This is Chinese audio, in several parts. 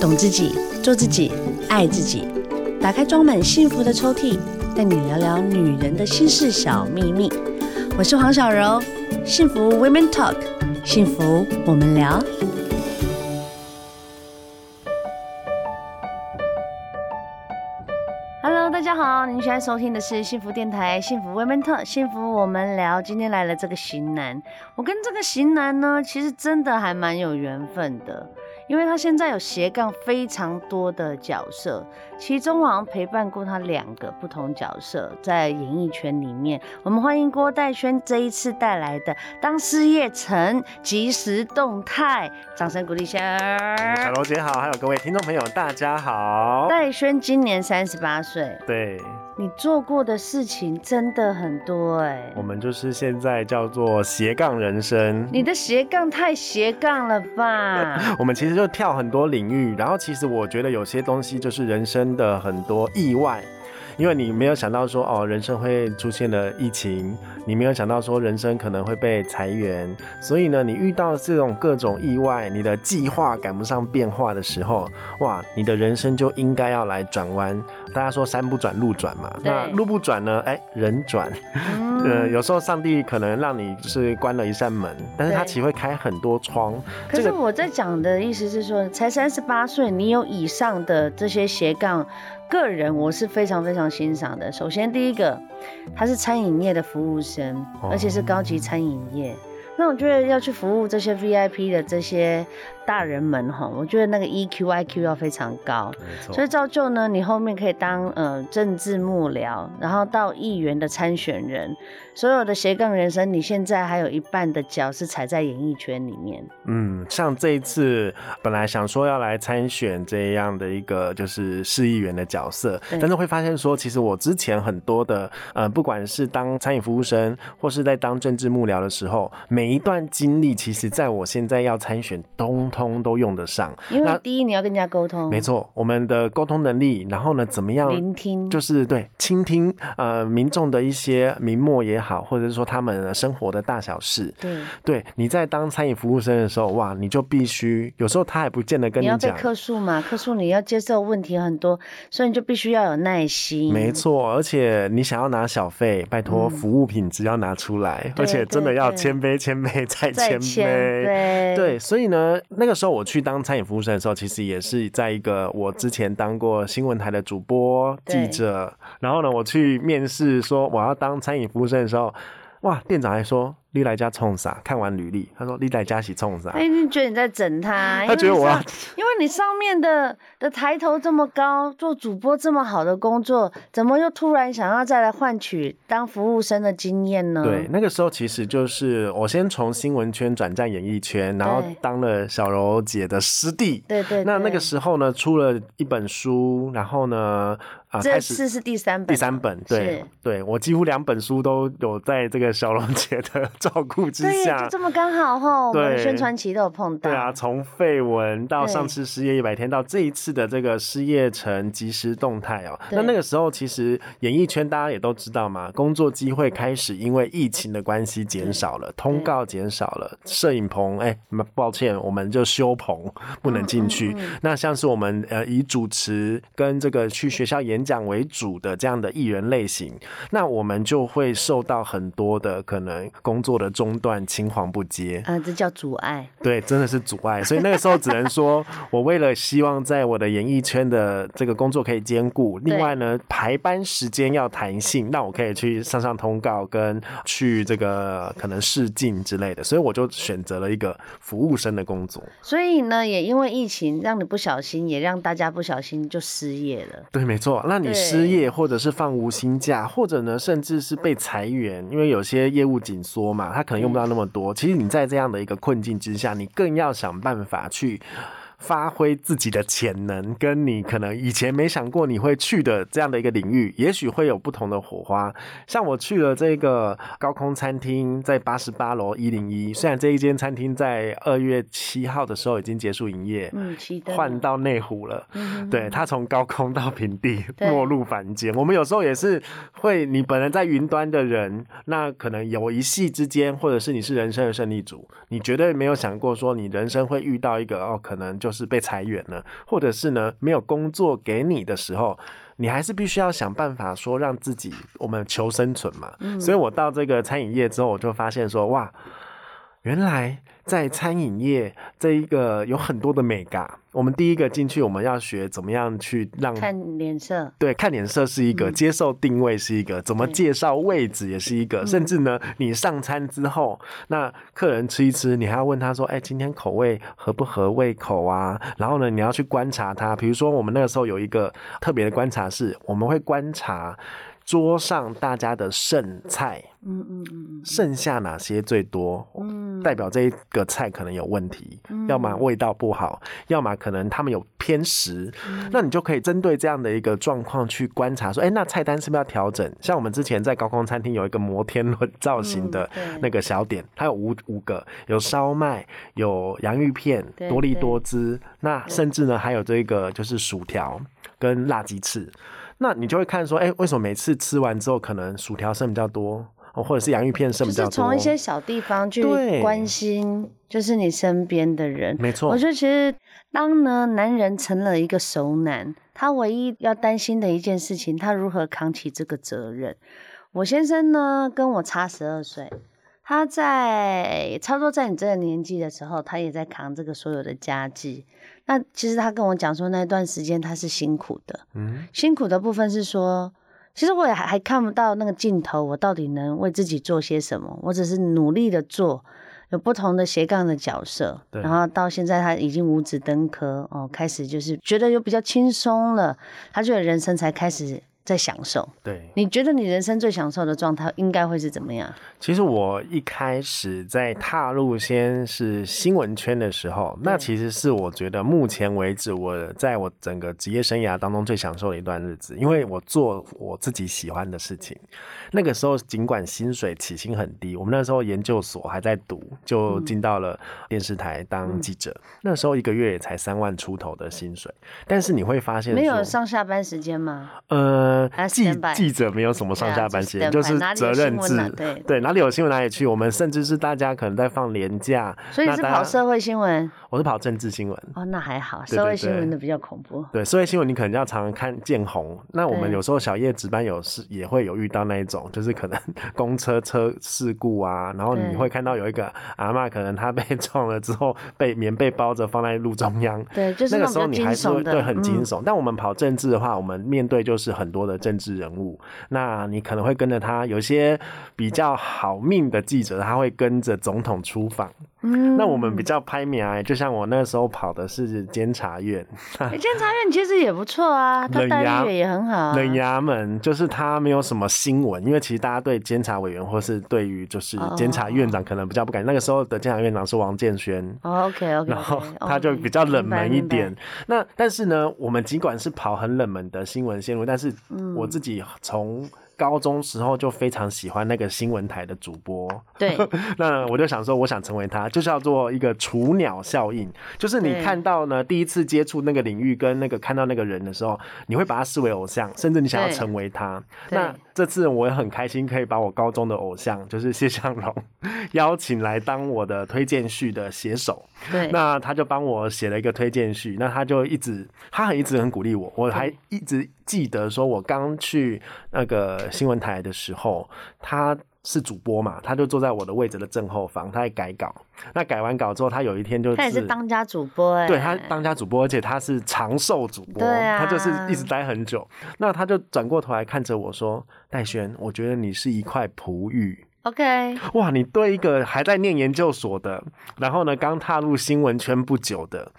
懂自己，做自己，爱自己。打开装满幸福的抽屉，带你聊聊女人的心事小秘密。我是黄小柔，幸福 Women Talk，幸福我们聊。Hello，大家好，您现在收听的是幸福电台，幸福 Women Talk，幸福我们聊。今天来了这个型男，我跟这个型男呢，其实真的还蛮有缘分的。因为他现在有斜杠非常多的角色，其中好像陪伴过他两个不同角色在演艺圈里面。我们欢迎郭代轩这一次带来的《当事业成即时动态》，掌声鼓励一下。小罗姐好，还有各位听众朋友，大家好。岱轩今年三十八岁，对。你做过的事情真的很多哎、欸，我们就是现在叫做斜杠人生。你的斜杠太斜杠了吧？我们其实就跳很多领域，然后其实我觉得有些东西就是人生的很多意外。因为你没有想到说哦，人生会出现了疫情，你没有想到说人生可能会被裁员，所以呢，你遇到这种各种意外，你的计划赶不上变化的时候，哇，你的人生就应该要来转弯。大家说山不转路转嘛，那路不转呢？哎，人转。嗯、呃，有时候上帝可能让你就是关了一扇门，但是他其实会开很多窗。可是我在讲的意思是说，才三十八岁，你有以上的这些斜杠。个人我是非常非常欣赏的。首先，第一个，他是餐饮业的服务生，而且是高级餐饮业。那我觉得要去服务这些 VIP 的这些。大人们哈，我觉得那个 EQ、IQ 要非常高，所以造就呢，你后面可以当呃政治幕僚，然后到议员的参选人，所有的斜杠人生，你现在还有一半的脚是踩在演艺圈里面。嗯，像这一次本来想说要来参选这样的一个就是市议员的角色，但是会发现说，其实我之前很多的呃，不管是当餐饮服务生，或是在当政治幕僚的时候，每一段经历，其实在我现在要参选东。通都用得上，因为第一你要跟人家沟通，没错，我们的沟通能力，然后呢，怎么样聆听，就是对倾听呃民众的一些名目也好，或者是说他们生活的大小事，对，对，你在当餐饮服务生的时候，哇，你就必须有时候他还不见得跟你讲，你要被客诉嘛，客诉你要接受问题很多，所以你就必须要有耐心，没错，而且你想要拿小费，拜托服务品质要拿出来，嗯、而且真的要谦卑谦卑再谦卑，对，所以呢，那个。时候我去当餐饮服务生的时候，其实也是在一个我之前当过新闻台的主播记者，然后呢，我去面试说我要当餐饮服务生的时候，哇，店长还说。你来家冲啥？看完履历，他说你来家是冲啥？哎，你觉得你在整他？他觉得我要，因为你上面的的抬头这么高，做主播这么好的工作，怎么又突然想要再来换取当服务生的经验呢？对，那个时候其实就是我先从新闻圈转战演艺圈，然后当了小柔姐的师弟。对对，对。那那个时候呢，出了一本书，然后呢，啊，这次是第三本。第三本，对对，我几乎两本书都有在这个小柔姐的。照顾之下，对，就这么刚好哈，我们宣传期都有碰到。对啊，从绯闻到上次失业一百天，到这一次的这个失业成即时动态哦。那那个时候，其实演艺圈大家也都知道嘛，工作机会开始因为疫情的关系减少了，通告减少了，摄影棚哎，抱歉，我们就修棚不能进去。那像是我们呃以主持跟这个去学校演讲为主的这样的艺人类型，那我们就会受到很多的可能工作。做的中断青黄不接啊，这叫阻碍。对，真的是阻碍。所以那个时候只能说，我为了希望在我的演艺圈的这个工作可以兼顾，另外呢，排班时间要弹性，那我可以去上上通告，跟去这个可能试镜之类的。所以我就选择了一个服务生的工作。所以呢，也因为疫情，让你不小心，也让大家不小心就失业了。对，没错。那你失业，或者是放无薪假，或者呢，甚至是被裁员，因为有些业务紧缩嘛。他可能用不到那么多。其实你在这样的一个困境之下，你更要想办法去。发挥自己的潜能，跟你可能以前没想过你会去的这样的一个领域，也许会有不同的火花。像我去了这个高空餐厅，在八十八楼一零一。虽然这一间餐厅在二月七号的时候已经结束营业，嗯，换到内湖了。嗯，对，它从高空到平地，没入凡间。我们有时候也是会，你本人在云端的人，那可能有一系之间，或者是你是人生的胜利组，你绝对没有想过说你人生会遇到一个哦，可能就。就是被裁员了，或者是呢没有工作给你的时候，你还是必须要想办法说让自己我们求生存嘛。嗯、所以我到这个餐饮业之后，我就发现说哇，原来。在餐饮业这一个有很多的美感。我们第一个进去，我们要学怎么样去让看脸色，对，看脸色是一个，嗯、接受定位是一个，怎么介绍位置也是一个，甚至呢，你上餐之后，那客人吃一吃，你还要问他说，哎、欸，今天口味合不合胃口啊？然后呢，你要去观察他，比如说我们那个时候有一个特别的观察是，我们会观察。桌上大家的剩菜，嗯嗯嗯，剩下哪些最多？嗯，代表这一个菜可能有问题，嗯、要么味道不好，要么可能他们有偏食。嗯、那你就可以针对这样的一个状况去观察，说，哎、欸，那菜单是不是要调整？像我们之前在高空餐厅有一个摩天轮造型的那个小点，嗯、它有五五个，有烧麦，有洋芋片，多利多汁，那甚至呢还有这个就是薯条跟辣鸡翅。那你就会看说，哎、欸，为什么每次吃完之后，可能薯条剩比较多，或者是洋芋片剩比较多？就是从一些小地方去关心，就是你身边的人。没错。我觉得其实当呢，男人成了一个熟男，他唯一要担心的一件事情，他如何扛起这个责任？我先生呢，跟我差十二岁，他在差不多在你这个年纪的时候，他也在扛这个所有的家计。那其实他跟我讲说，那段时间他是辛苦的，嗯，辛苦的部分是说，其实我也还还看不到那个尽头，我到底能为自己做些什么？我只是努力的做，有不同的斜杠的角色，对然后到现在他已经五子登科哦，开始就是觉得有比较轻松了，他觉得人生才开始。在享受，对，你觉得你人生最享受的状态应该会是怎么样？其实我一开始在踏入先是新闻圈的时候，那其实是我觉得目前为止我在我整个职业生涯当中最享受的一段日子，因为我做我自己喜欢的事情。那个时候尽管薪水起薪很低，我们那时候研究所还在读，就进到了电视台当记者。嗯、那时候一个月也才三万出头的薪水，但是你会发现没有上下班时间吗？呃。记记者没有什么上下班时间，就是责任制。对对，哪里有新闻哪里去。我们甚至是大家可能在放年假，所以是跑社会新闻，我是跑政治新闻。哦，那还好，社会新闻的比较恐怖。对，社会新闻你可能要常常看见红。那我们有时候小夜值班有事也会有遇到那一种，就是可能 公车车事故啊，然后你会看到有一个阿嬷，可能她被 撞了之后被棉被包着放在路中央。对，就是那个时候你还是会对很惊悚。但我们跑政治的话，我们面对就是很多的政治人物，那你可能会跟着他。有些比较好命的记者，他会跟着总统出访。嗯，那我们比较拍面啊，就像我那时候跑的是监察院。监察院其实也不错啊，他待遇也很好啊。冷衙门就是他没有什么新闻，因为其实大家对监察委员或是对于就是监察院长可能比较不敢。那个时候的监察院长是王建轩。哦，OK OK，然后 他就比较冷门一点。那但是呢，我们尽管是跑很冷门的新闻线路，但是我自己从高中时候就非常喜欢那个新闻台的主播，对，那我就想说，我想成为他，就是要做一个雏鸟效应，就是你看到呢，第一次接触那个领域跟那个看到那个人的时候，你会把他视为偶像，甚至你想要成为他。那这次我也很开心，可以把我高中的偶像，就是谢向荣，邀请来当我的推荐序的写手。对，那他就帮我写了一个推荐序，那他就一直，他很一直很鼓励我，我还一直记得说，我刚去那个新闻台的时候，他是主播嘛，他就坐在我的位置的正后方，他在改稿。那改完稿之后，他有一天就是，他也是当家主播哎，对，他当家主播，而且他是长寿主播，他就是一直待很久。那他就转过头来看着我说：“戴轩，我觉得你是一块璞玉。” OK，哇，你对一个还在念研究所的，然后呢，刚踏入新闻圈不久的。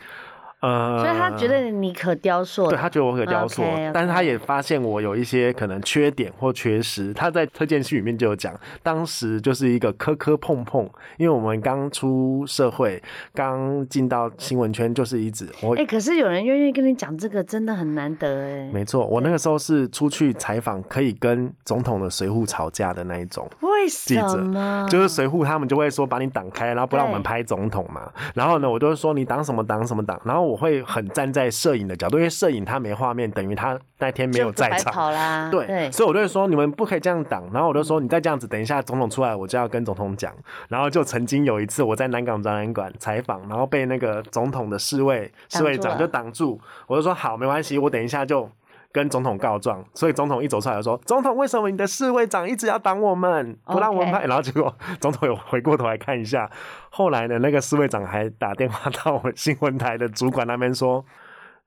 呃，所以他觉得你可雕塑，对，他觉得我可雕塑，okay, okay. 但是他也发现我有一些可能缺点或缺失。他在推荐序里面就有讲，当时就是一个磕磕碰碰，因为我们刚出社会，刚进到新闻圈，就是一直我。哎、欸，可是有人愿意跟你讲这个，真的很难得哎。没错，我那个时候是出去采访，可以跟总统的随扈吵架的那一种。为什么？就是随扈他们就会说把你挡开，然后不让我们拍总统嘛。然后呢，我就会说你挡什么挡什么挡，然后。我会很站在摄影的角度，因为摄影他没画面，等于他那天没有在场。跑啦。对，对所以我就会说你们不可以这样挡。然后我就说你再这样子，等一下总统出来，我就要跟总统讲。然后就曾经有一次我在南港展览馆采访，然后被那个总统的侍卫侍卫长就挡住，我就说好，没关系，我等一下就。跟总统告状，所以总统一走出来就说：“总统，为什么你的侍卫长一直要挡我们，不让我们拍？” 然后结果总统有回过头来看一下，后来呢，那个侍卫长还打电话到我新闻台的主管那边说。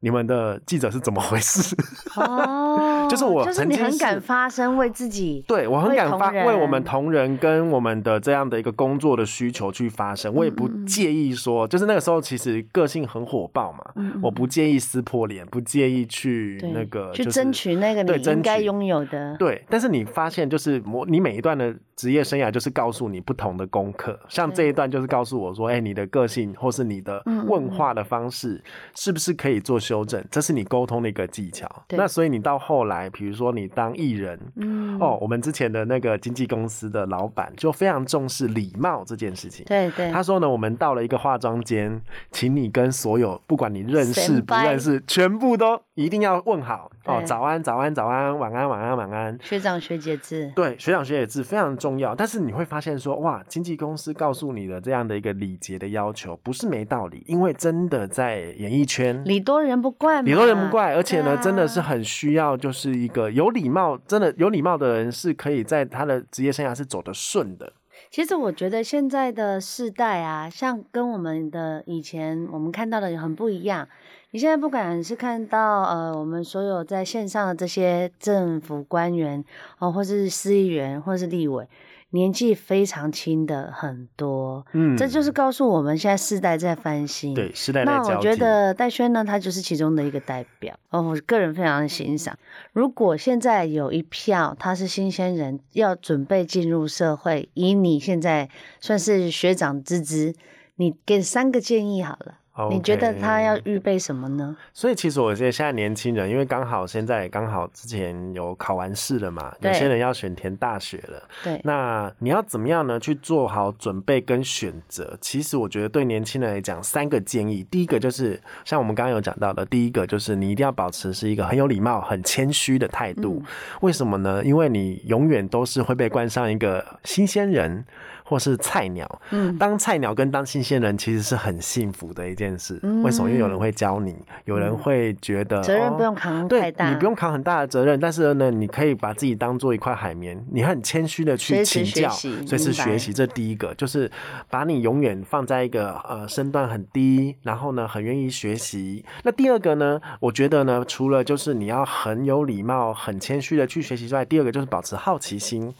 你们的记者是怎么回事？哦，就是我曾经是，就是你很敢发声，为自己，对我很敢发，为我们同仁跟我们的这样的一个工作的需求去发声，我也不介意说，就是那个时候其实个性很火爆嘛，我不介意撕破脸，不介意去那个去争取那个你应该拥有的，对。但是你发现，就是我你每一段的职业生涯，就是告诉你不同的功课，像这一段就是告诉我说，哎，你的个性或是你的问话的方式，是不是可以做修修正，这是你沟通的一个技巧。那所以你到后来，比如说你当艺人，嗯，哦，我们之前的那个经纪公司的老板就非常重视礼貌这件事情。对对，他说呢，我们到了一个化妆间，请你跟所有不管你认识不认识，全部都一定要问好哦，早安早安早安，晚安晚安晚安。学长学姐制，对，学长学姐制非常重要。但是你会发现说，哇，经纪公司告诉你的这样的一个礼节的要求，不是没道理，因为真的在演艺圈，礼多人不怪，礼多人不怪，而且呢，真的是很需要，就是一个有礼貌，真的有礼貌的人是可以在他的职业生涯是走得顺的。其实我觉得现在的世代啊，像跟我们的以前我们看到的很不一样。你现在不管是看到呃，我们所有在线上的这些政府官员哦，或是市议员，或是立委。年纪非常轻的很多，嗯，这就是告诉我们现在世代在翻新，对，世代在交替。那我觉得戴轩呢，他就是其中的一个代表哦，我个人非常欣赏。如果现在有一票他是新鲜人，要准备进入社会，以你现在算是学长之资，你给三个建议好了。你觉得他要预备什么呢？所以其实我觉得现在年轻人，因为刚好现在刚好之前有考完试了嘛，有些人要选填大学了。对，那你要怎么样呢？去做好准备跟选择。其实我觉得对年轻人来讲，三个建议。第一个就是像我们刚刚有讲到的，第一个就是你一定要保持是一个很有礼貌、很谦虚的态度。嗯。为什么呢？因为你永远都是会被冠上一个新鲜人。或是菜鸟，嗯，当菜鸟跟当新鲜人其实是很幸福的一件事。嗯，为什么？因为有人会教你，有人会觉得责任不用扛太大，对，你不用扛很大的责任，但是呢，你可以把自己当做一块海绵，你很谦虚的去请教，随时学习。这第一个就是把你永远放在一个呃身段很低，然后呢很愿意学习。那第二个呢，我觉得呢，除了就是你要很有礼貌、很谦虚的去学习之外，第二个就是保持好奇心。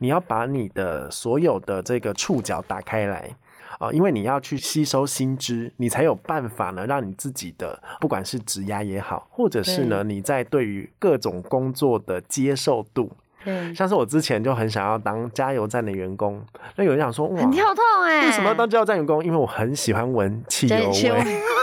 你要把你的所有的这个触角打开来啊，因为你要去吸收新知，你才有办法呢，让你自己的不管是职涯也好，或者是呢你在对于各种工作的接受度，对，像是我之前就很想要当加油站的员工，那有人想说哇，很跳痛哎，为什么要当加油站员工？因为我很喜欢闻汽油味。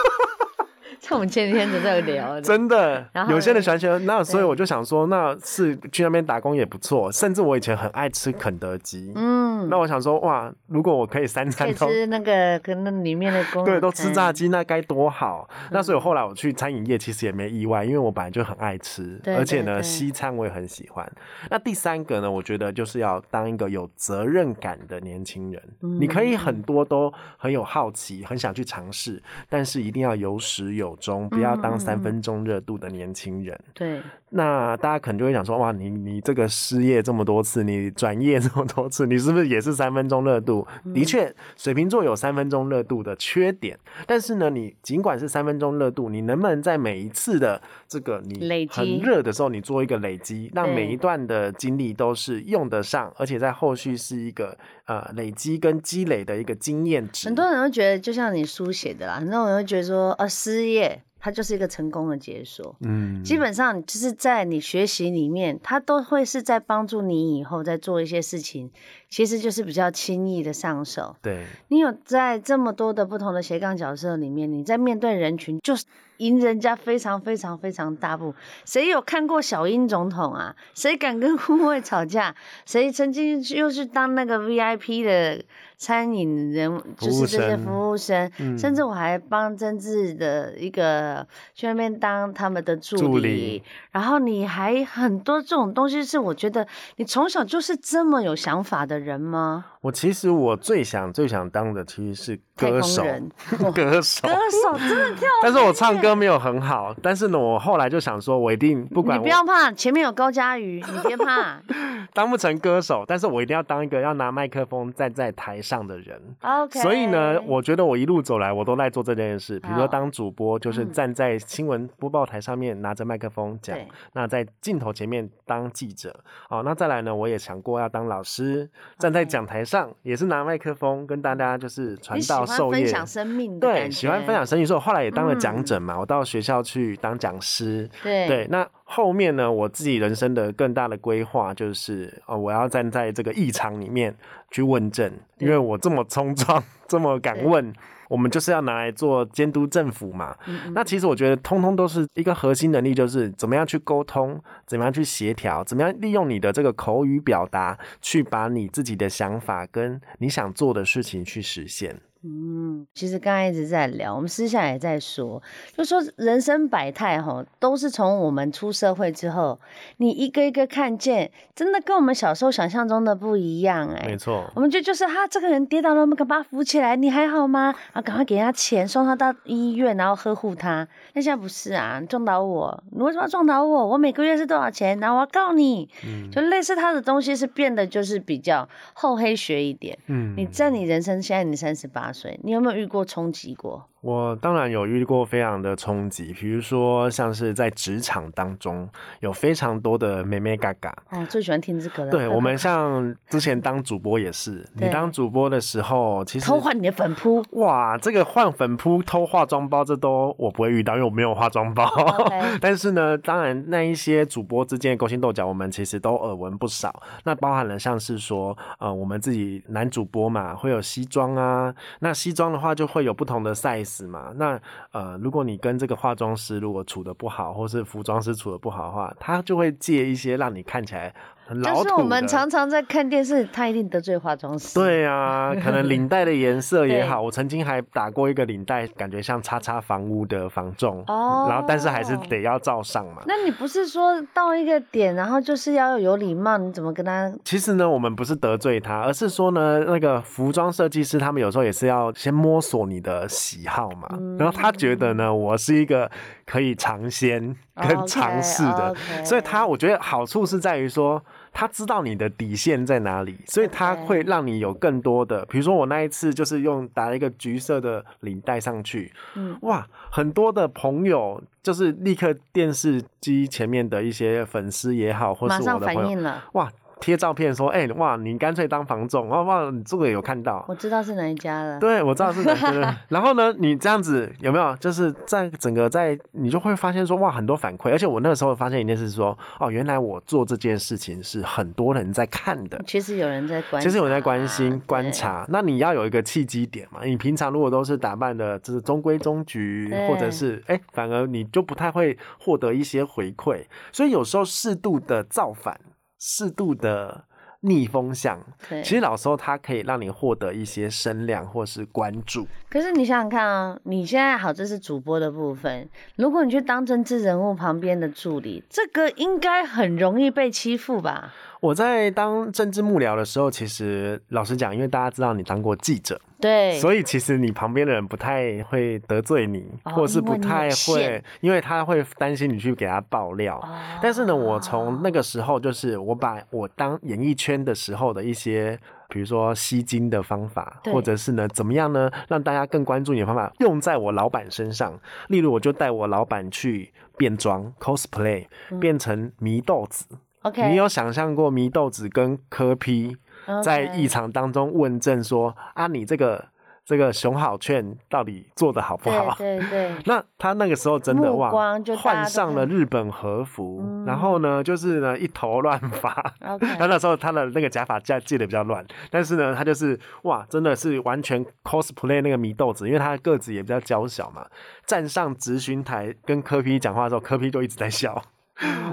我们前几天都在聊，真的，有些人喜欢吃，那所以我就想说，那是去那边打工也不错。甚至我以前很爱吃肯德基，嗯，那我想说，哇，如果我可以三餐都吃那个跟那里面的工，对，都吃炸鸡，那该多好。那所以后来我去餐饮业，其实也没意外，因为我本来就很爱吃，而且呢，西餐我也很喜欢。那第三个呢，我觉得就是要当一个有责任感的年轻人。你可以很多都很有好奇，很想去尝试，但是一定要有始有中，不要当三分钟热度的年轻人。嗯。对，那大家可能就会想说，哇，你你这个失业这么多次，你转业这么多次，你是不是也是三分钟热度？嗯。的确，水瓶座有三分钟热度的缺点，但是呢，你尽管是三分钟热度，你能不能在每一次的这个你很热的时候，你做一个累积，让每一段的经历都是用得上，而且在后续是一个呃累积跟积累的一个经验值。很多人都觉得，就像你书写的啦，很多人会觉得说，呃，失业。它就是一个成功的解锁，嗯，基本上就是在你学习里面，它都会是在帮助你以后在做一些事情，其实就是比较轻易的上手。对，你有在这么多的不同的斜杠角色里面，你在面对人群，就是赢人家非常非常非常大步。谁有看过小英总统啊？谁敢跟 护卫吵架？谁曾经又是当那个 VIP 的餐饮人，就是这些服务生，嗯、甚至我还帮曾志的一个去那边当他们的助理，助理然后你还很多这种东西，是我觉得你从小就是这么有想法的人吗？我其实我最想最想当的其实是歌手，歌手，歌手真的跳，但是我唱歌没有很好，但是呢，我后来就想说，我一定不管，你不要怕，前面有高佳瑜，你别怕，当不成歌手，但是我一定要当一个要拿麦克风站在台上的人。OK，所以呢，我觉得我一路走来，我都在做这件事，比如说当主播，就是站在新闻播报台上面拿着麦克风讲，嗯、那在镜头前面当记者，哦，那再来呢，我也想过要当老师，站在讲台上。也是拿麦克风跟大家就是传道授业，分享生命，对，喜欢分享生命，所以我后来也当了讲者嘛，嗯、我到学校去当讲师，对。对。那后面呢，我自己人生的更大的规划就是，哦，我要站在这个异常里面去问政，因为我这么冲撞，这么敢问。我们就是要拿来做监督政府嘛。嗯嗯，那其实我觉得，通通都是一个核心能力，就是怎么样去沟通，怎么样去协调，怎么样利用你的这个口语表达，去把你自己的想法跟你想做的事情去实现。嗯，其实刚刚一直在聊，我们私下也在说，就说人生百态哈，都是从我们出社会之后，你一个一个看见，真的跟我们小时候想象中的不一样哎。没错，我们就就是他这个人跌倒了，我们赶快把他扶起来，你还好吗？啊，赶快给他钱，送他到医院，然后呵护他。那现在不是啊，撞倒我，你为什么要撞倒我？我每个月是多少钱？然后我要告你。嗯，就类似他的东西是变得就是比较厚黑学一点。嗯，你在你人生现在你三十八。你有没有遇过冲击过？我当然有遇过非常的冲击，比如说像是在职场当中有非常多的妹妹嘎嘎。哦，最喜欢听这个了。对，我们 像之前当主播也是，你当主播的时候，其实偷换你的粉扑。哇，这个换粉扑、偷化妆包，这都我不会遇到，因为我没有化妆包。但是呢，当然那一些主播之间的勾心斗角，我们其实都耳闻不少。那包含了像是说，呃，我们自己男主播嘛，会有西装啊，那西装的话就会有不同的 size。是嘛，那呃，如果你跟这个化妆师如果处的不好，或是服装师处的不好的话，他就会借一些让你看起来。就是我们常常在看电视，他一定得罪化妆师。对啊，可能领带的颜色也好，我曾经还打过一个领带，感觉像叉叉房屋的房仲哦，然后但是还是得要照上嘛。那你不是说到一个点，然后就是要有礼貌，你怎么跟他？其实呢，我们不是得罪他，而是说呢，那个服装设计师他们有时候也是要先摸索你的喜好嘛，然后他觉得呢，我是一个可以尝鲜跟尝试的，所以他我觉得好处是在于说。他知道你的底线在哪里，所以他会让你有更多的，比如说我那一次就是用打了一个橘色的领带上去，嗯，哇，很多的朋友就是立刻电视机前面的一些粉丝也好，或是我的朋友，哇。贴照片说，哎、欸，哇，你干脆当房仲，哇哇，你这个有看到？我知道是哪一家了。对，我知道是哪一家。然后呢，你这样子有没有？就是在整个在，你就会发现说，哇，很多反馈。而且我那个时候发现一件事，说，哦，原来我做这件事情是很多人在看的。其实有人在关，其实有人在关心、观察。那你要有一个契机点嘛？你平常如果都是打扮的，就是中规中矩，或者是哎、欸，反而你就不太会获得一些回馈。所以有时候适度的造反。适度的逆风向，对其实老时候它可以让你获得一些声量或是关注。可是你想想看啊，你现在好，这是主播的部分。如果你去当政治人物旁边的助理，这个应该很容易被欺负吧？我在当政治幕僚的时候，其实老实讲，因为大家知道你当过记者，对，所以其实你旁边的人不太会得罪你，哦、或是不太会，因为他会担心你去给他爆料。哦、但是呢，我从那个时候，就是我把我当演艺圈的时候的一些，比如说吸金的方法，或者是呢怎么样呢，让大家更关注你的方法，用在我老板身上。例如，我就带我老板去变装 cosplay，变成祢豆子。嗯你有想象过祢豆子跟柯 P 在议场当中问政说.啊，你这个这个熊好券到底做的好不好？对对对。那他那个时候真的哇，换上了日本和服，嗯、然后呢，就是呢一头乱发。他 那时候他的那个假发架系的比较乱，但是呢，他就是哇，真的是完全 cosplay 那个祢豆子，因为他的个子也比较娇小嘛，站上质询台跟柯 P 讲话的时候，柯 P 就一直在笑。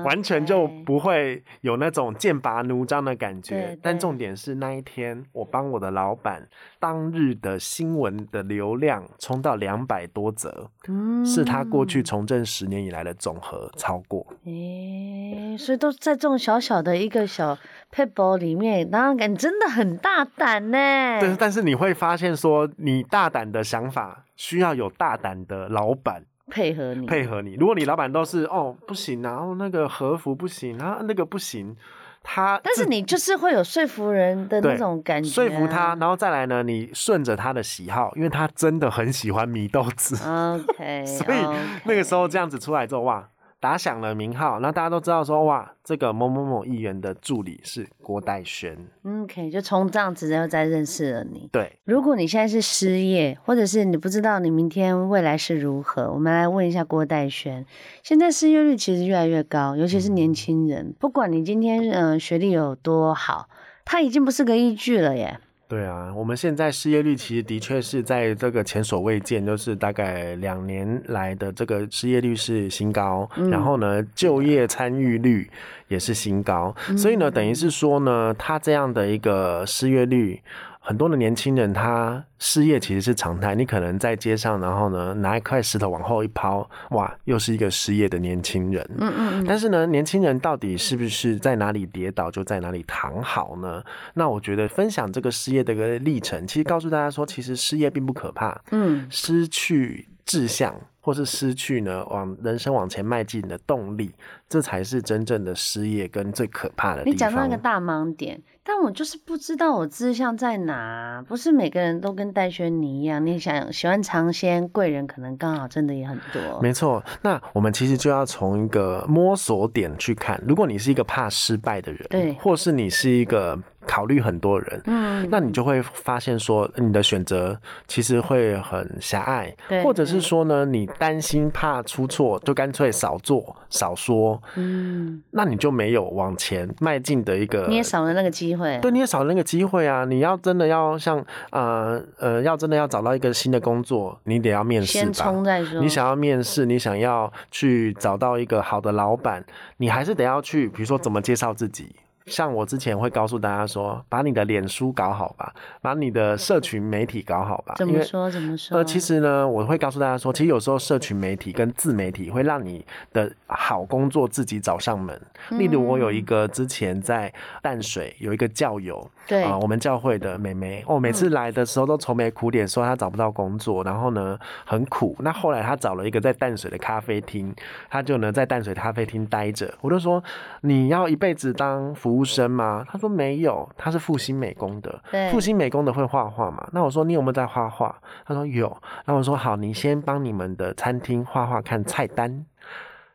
完全就不会有那种剑拔弩张的感觉。对对，但重点是那一天，我帮我的老板当日的新闻的流量冲到两百多则，嗯，是他过去从政十年以来的总和超过。诶、欸，所以都在这种小小的一个小 paper 里面，然后感觉真的很大胆呢。对，但是你会发现说，你大胆的想法需要有大胆的老板。配合你，配合你。如果你老板都是哦不行，然后那个和服不行，然后那个不行，他但是你就是会有说服人的那种感觉，说服他，然后再来呢，你顺着他的喜好，因为他真的很喜欢米豆子。OK，所以那个时候这样子出来之后，哇。打响了名号，那大家都知道说，哇，这个某某某议员的助理是郭代轩。OK，就从这样子然后再认识了你。对，如果你现在是失业，或者是你不知道你明天未来是如何，我们来问一下郭代轩。现在失业率其实越来越高，尤其是年轻人，嗯、不管你今天嗯、呃、学历有多好，它已经不是个依据了耶。对啊，我们现在失业率其实的确是在这个前所未见，就是大概两年来的这个失业率是新高，嗯、然后呢，就业参与率也是新高，嗯、所以呢，等于是说呢，它这样的一个失业率。很多的年轻人他失业其实是常态，你可能在街上，然后呢拿一块石头往后一抛，哇，又是一个失业的年轻人。嗯嗯。但是呢，年轻人到底是不是在哪里跌倒就在哪里躺好呢？那我觉得分享这个失业的一个历程，其实告诉大家说，其实失业并不可怕。嗯。失去志向。或是失去呢，往人生往前迈进的动力，这才是真正的失业跟最可怕的地方。你讲到一个大盲点，但我就是不知道我志向在哪。不是每个人都跟戴轩你一样，你想喜欢尝鲜，贵人可能刚好真的也很多。没错，那我们其实就要从一个摸索点去看。如果你是一个怕失败的人，对，或是你是一个。考虑很多人，嗯，那你就会发现说，你的选择其实会很狭隘，对，或者是说呢，你担心怕出错，就干脆少做少说，嗯，那你就没有往前迈进的一个，你也少了那个机会，对，你也少了那个机会啊！你要真的要像呃呃，要真的要找到一个新的工作，你得要面试吧，先冲再说。你想要面试，你想要去找到一个好的老板，你还是得要去，比如说怎么介绍自己。像我之前会告诉大家说，把你的脸书搞好吧，把你的社群媒体搞好吧。怎么说？怎么说？呃，其实呢，我会告诉大家说，其实有时候社群媒体跟自媒体会让你的好工作自己找上门。嗯、例如，我有一个之前在淡水有一个教友，对啊、呃，我们教会的妹妹，哦，每次来的时候都愁眉苦脸，说她找不到工作，然后呢很苦。那后来她找了一个在淡水的咖啡厅，她就呢在淡水咖啡厅待着。我就说，你要一辈子当服。服务生吗？他说没有，他是复兴美工的。复兴美工的会画画嘛？那我说你有没有在画画？他说有。那我说好，你先帮你们的餐厅画画看菜单。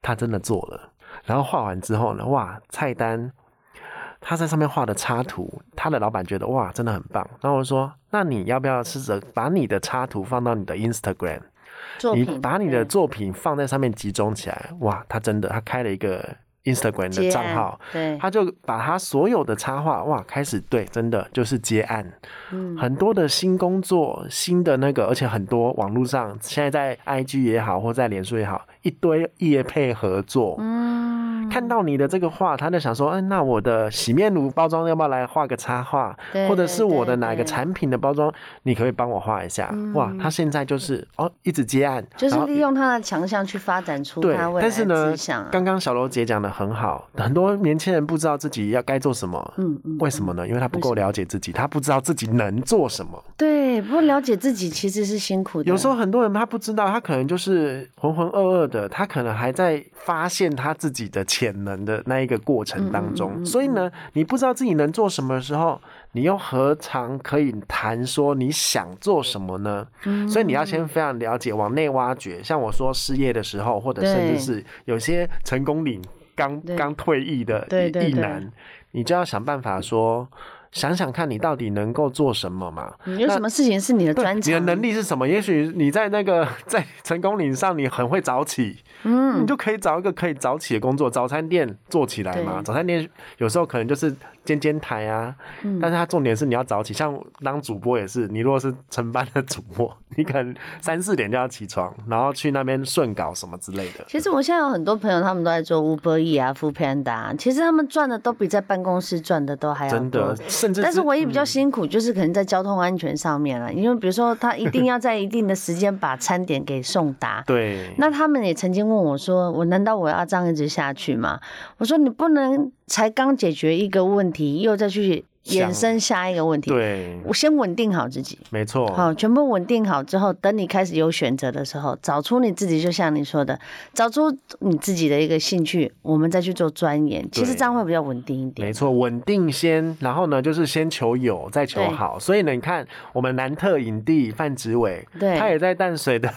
他真的做了，然后画完之后呢，哇，菜单他在上面画的插图，他的老板觉得哇，真的很棒。然后我说，那你要不要试着把你的插图放到你的 Instagram？你把你的作品放在上面集中起来，哇，他真的他开了一个。Instagram 的账号，对，他就把他所有的插画，哇，开始对，真的就是接案，嗯，很多的新工作，新的那个，而且很多网络上现在在 IG 也好，或在脸书也好，一堆业配合作，嗯，看到你的这个画，他就想说，嗯，那我的洗面乳包装要不要来画个插画，或者是我的哪个产品的包装，你可以帮我画一下，哇，他现在就是哦，一直接案，就是利用他的强项去发展出他未来的志向。但是呢，刚刚小罗姐讲的。很好，很多年轻人不知道自己要该做什么，嗯嗯，为什么呢？因为他不够了解自己，他不知道自己能做什么。对，不了解自己其实是辛苦的。有时候很多人他不知道，他可能就是浑浑噩噩的，他可能还在发现他自己的潜能的那一个过程当中。嗯嗯嗯，所以呢，你不知道自己能做什么的时候，你又何尝可以谈说你想做什么呢？所以你要先非常了解，往内挖掘。像我说失业的时候，或者甚至是有些成功领。刚刚退役的役男，你就要想办法说，想想看你到底能够做什么嘛？有什么事情是你的专长？你的能力是什么？也许你在那个在成功岭上，你很会早起，嗯，你就可以找一个可以早起的工作，早餐店做起来嘛。早餐店有时候可能就是。兼兼台啊。嗯，但是它重点是你要早起，像当主播也是，你如果是晨班的主播，你可能三四点就要起床，然后去那边顺稿什么之类的。其实我现在有很多朋友，他们都在做 Uber E 啊、Foodpanda，其实他们赚的都比在办公室赚的都还要多。真的，甚至，但是唯一比较辛苦就是可能在交通安全上面了，嗯，因为比如说他一定要在一定的时间把餐点给送达。对。那他们也曾经问我说：“我难道我要这样一直下去吗？”我说：“你不能才刚解决一个问题，又再去。”衍生下一个问题，对，我先稳定好自己，没错，好，全部稳定好之后，等你开始有选择的时候，找出你自己，就像你说的，找出你自己的一个兴趣，我们再去做钻研，其实这样会比较稳定一点。没错，稳定先，然后呢，就是先求有，再求好。所以呢，你看我们南特影帝范植伟，对，他也在淡水的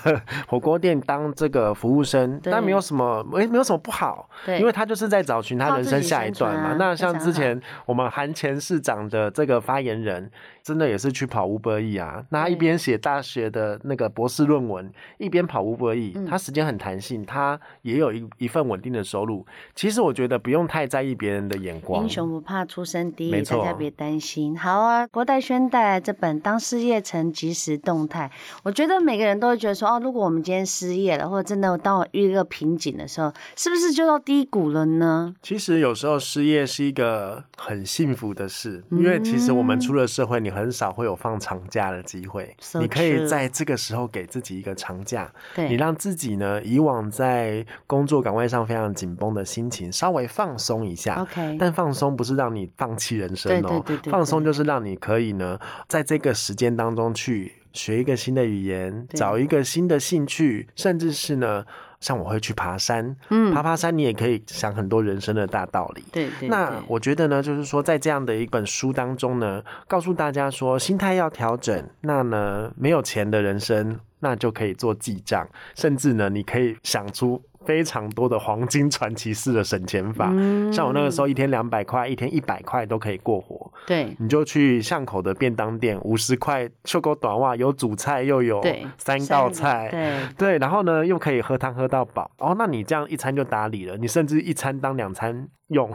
火锅店当这个服务生，但没有什么，没没有什么不好，对，因为他就是在找寻他人生下一段嘛。啊、那像之前我们韩前市长。的这个发言人真的也是去跑 Uber E 啊，那他一边写大学的那个博士论文，一边跑 Uber E，他时间很弹性，他也有一一份稳定的收入。其实我觉得不用太在意别人的眼光，英雄不怕出身低，大家别担心。好啊，郭代轩带来这本《当失业成即时动态》，我觉得每个人都会觉得说，哦，如果我们今天失业了，或者真的当我遇一个瓶颈的时候，是不是就到低谷了呢？其实有时候失业是一个很幸福的事。因为其实我们出了社会，你很少会有放长假的机会。So、你可以在这个时候给自己一个长假，你让自己呢，以往在工作岗位上非常紧绷的心情稍微放松一下。Okay. 但放松不是让你放弃人生哦，放松就是让你可以呢，在这个时间当中去学一个新的语言，找一个新的兴趣，甚至是呢。像我会去爬山，嗯，爬爬山，你也可以想很多人生的大道理。对，对，对。那我觉得呢，就是说，在这样的一本书当中呢，告诉大家说，心态要调整。那呢，没有钱的人生，那就可以做记账，甚至呢，你可以想出。非常多的黄金传奇式的省钱法，嗯，像我那个时候一天两百块，一天一百块都可以过活。对，你就去巷口的便当店，五十块袖口短袜，有主菜又有三道菜，对对，然后呢又可以喝汤喝到饱。哦，那你这样一餐就打理了，你甚至一餐当两餐用。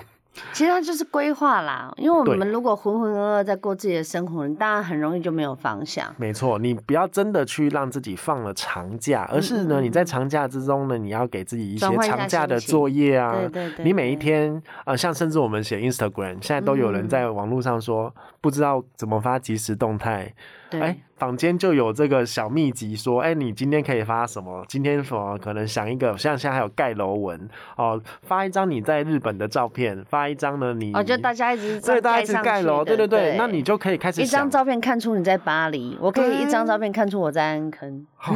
其实它就是规划啦，因为我们如果浑浑噩噩在过自己的生活，你当然很容易就没有方向。没错，你不要真的去让自己放了长假，而是呢，你在长假之中呢，你要给自己一些长假的作业啊。对对对。你每一天，呃，像甚至我们写 Instagram，现在都有人在网络上说，不知道怎么发即时动态。对。欸坊间就有这个小秘籍，说，哎、欸，你今天可以发什么？今天什么可能想一个，像现在还有盖楼文哦，发一张你在日本的照片，发一张呢你，哦，就大家一直对，大家一直盖楼，对对对，对，那你就可以开始一张照片看出你在巴黎，我可以一张照片看出我在安坑，好，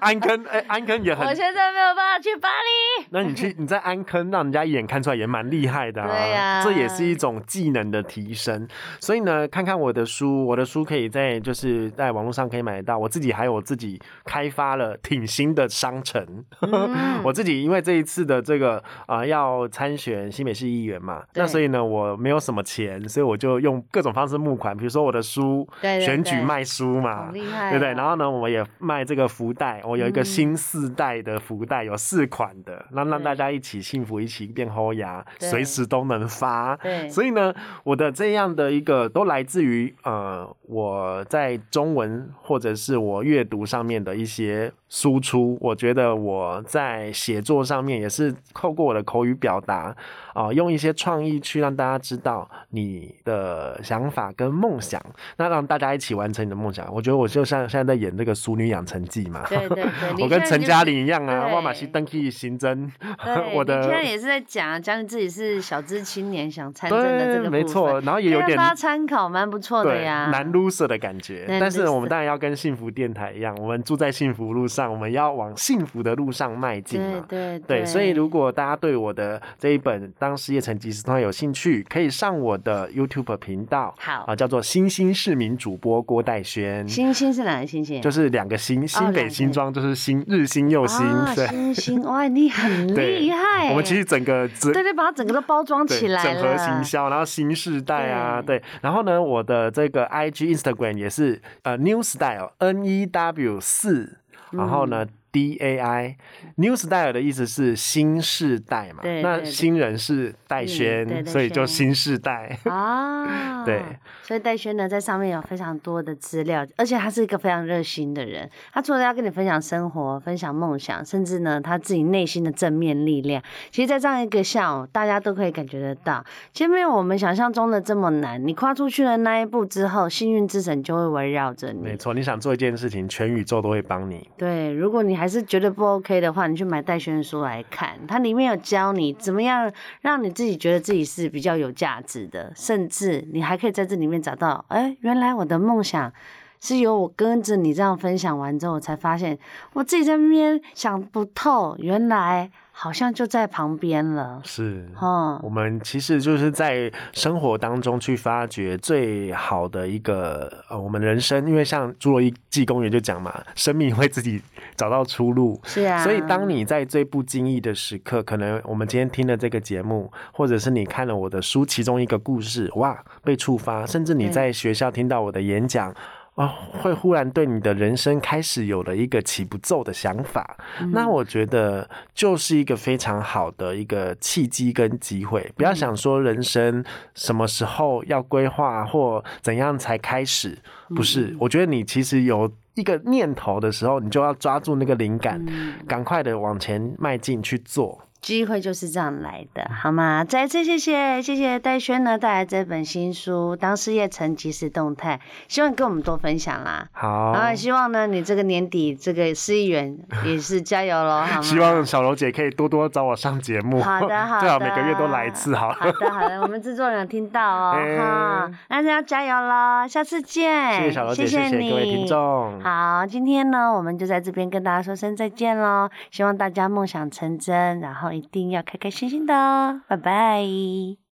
安坑，哎、欸，安坑也很，我现在没有办法去巴黎，那你去你在安坑，让人家一眼看出来也蛮厉害的啊，对呀、啊，这也是一种技能的提升，所以呢，看看我的书，我的书可以在就是在网络上可以买得。到我自己还有我自己开发了挺新的商城，嗯、我自己因为这一次的这个啊、呃、要参选新北市议员嘛，那所以呢我没有什么钱，所以我就用各种方式募款，比如说我的书，选举卖书嘛，厉害、哦，对不对？然后呢我也卖这个福袋，我有一个新四代的福袋，有四款的，那、嗯、让大家一起幸福，一起变豁牙，随时都能发。对，所以呢我的这样的一个都来自于呃我在中文或者是我阅读上面的一些输出，我觉得我在写作上面也是透过我的口语表达啊，用一些创意去让大家知道你的想法跟梦想，那让大家一起完成你的梦想。我觉得我就像现在在演这个《淑女养成记》嘛，对对对，我跟陈嘉玲一样啊，万马西登记刑侦，我的现在也是在讲讲你自己是小资青年想参政的这个没错，然后也有点大家参考，蛮不错的呀，男 loser 的感觉，但是我们当然要跟幸福电台一样，我们住在幸福路上，我们要往幸福的路上迈进嘛。对对所以如果大家对我的这一本《当失业成即时通》有兴趣，可以上我的 YouTube 频道，好啊，叫做“星星市民主播郭代轩”。星星是哪个星星？就是两个星，新北新庄就是新，日新又新。对，星星哇，你很 厉害。我们其实整个 对对，把它整个都包装起来，整合行销，然后新世代啊，对。然后呢，我的这个 IG Instagram 也是呃 New Style N E W 四，然后呢。D A I，New Style 的意思是新世代嘛？对，那新人是戴轩，所以就新世代啊。对，所以戴轩呢，在上面有非常多的资料，而且他是一个非常热心的人。他除了要跟你分享生活、分享梦想，甚至呢，他自己内心的正面力量，其实，在这样一个下午，大家都可以感觉得到，其实没有我们想象中的这么难。你跨出去的那一步之后，幸运之神就会围绕着你。没错，你想做一件事情，全宇宙都会帮你。对，如果你还还是觉得不 OK 的话，你去买戴轩的书来看，它里面有教你怎么样让你自己觉得自己是比较有价值的，甚至你还可以在这里面找到，哎，原来我的梦想是由我跟着你这样分享完之后，我才发现我自己在那边想不透，原来。好像就在旁边了，是，嗯，我们其实就是在生活当中去发掘最好的一个呃，我们人生，因为像侏罗纪公园就讲嘛，生命会自己找到出路，是啊，所以当你在最不经意的时刻，可能我们今天听了这个节目，或者是你看了我的书其中一个故事，哇，被触发，甚至你在学校听到我的演讲。哦，会忽然对你的人生开始有了一个起不奏的想法，嗯，那我觉得就是一个非常好的一个契机跟机会。不要想说人生什么时候要规划或怎样才开始，不是。我觉得你其实有一个念头的时候，你就要抓住那个灵感，赶快的往前迈进去做。机会就是这样来的，好吗？再次谢谢谢谢戴轩呢带来这本新书《当事业成即时动态》，希望跟我们多分享啦。好，然后希望呢你这个年底这个市议员 也是加油喽，好吗？希望小柔姐可以多多找我上节目，好的 好的，最好每个月都来一次，好。好的好的，我们制作人有听到哦，哈、欸，那就要加油喽，下次见。谢谢小柔姐，谢谢，谢谢各位听众。好，今天呢我们就在这边跟大家说声再见喽，希望大家梦想成真，然后。一定要开开心心的哦，拜拜。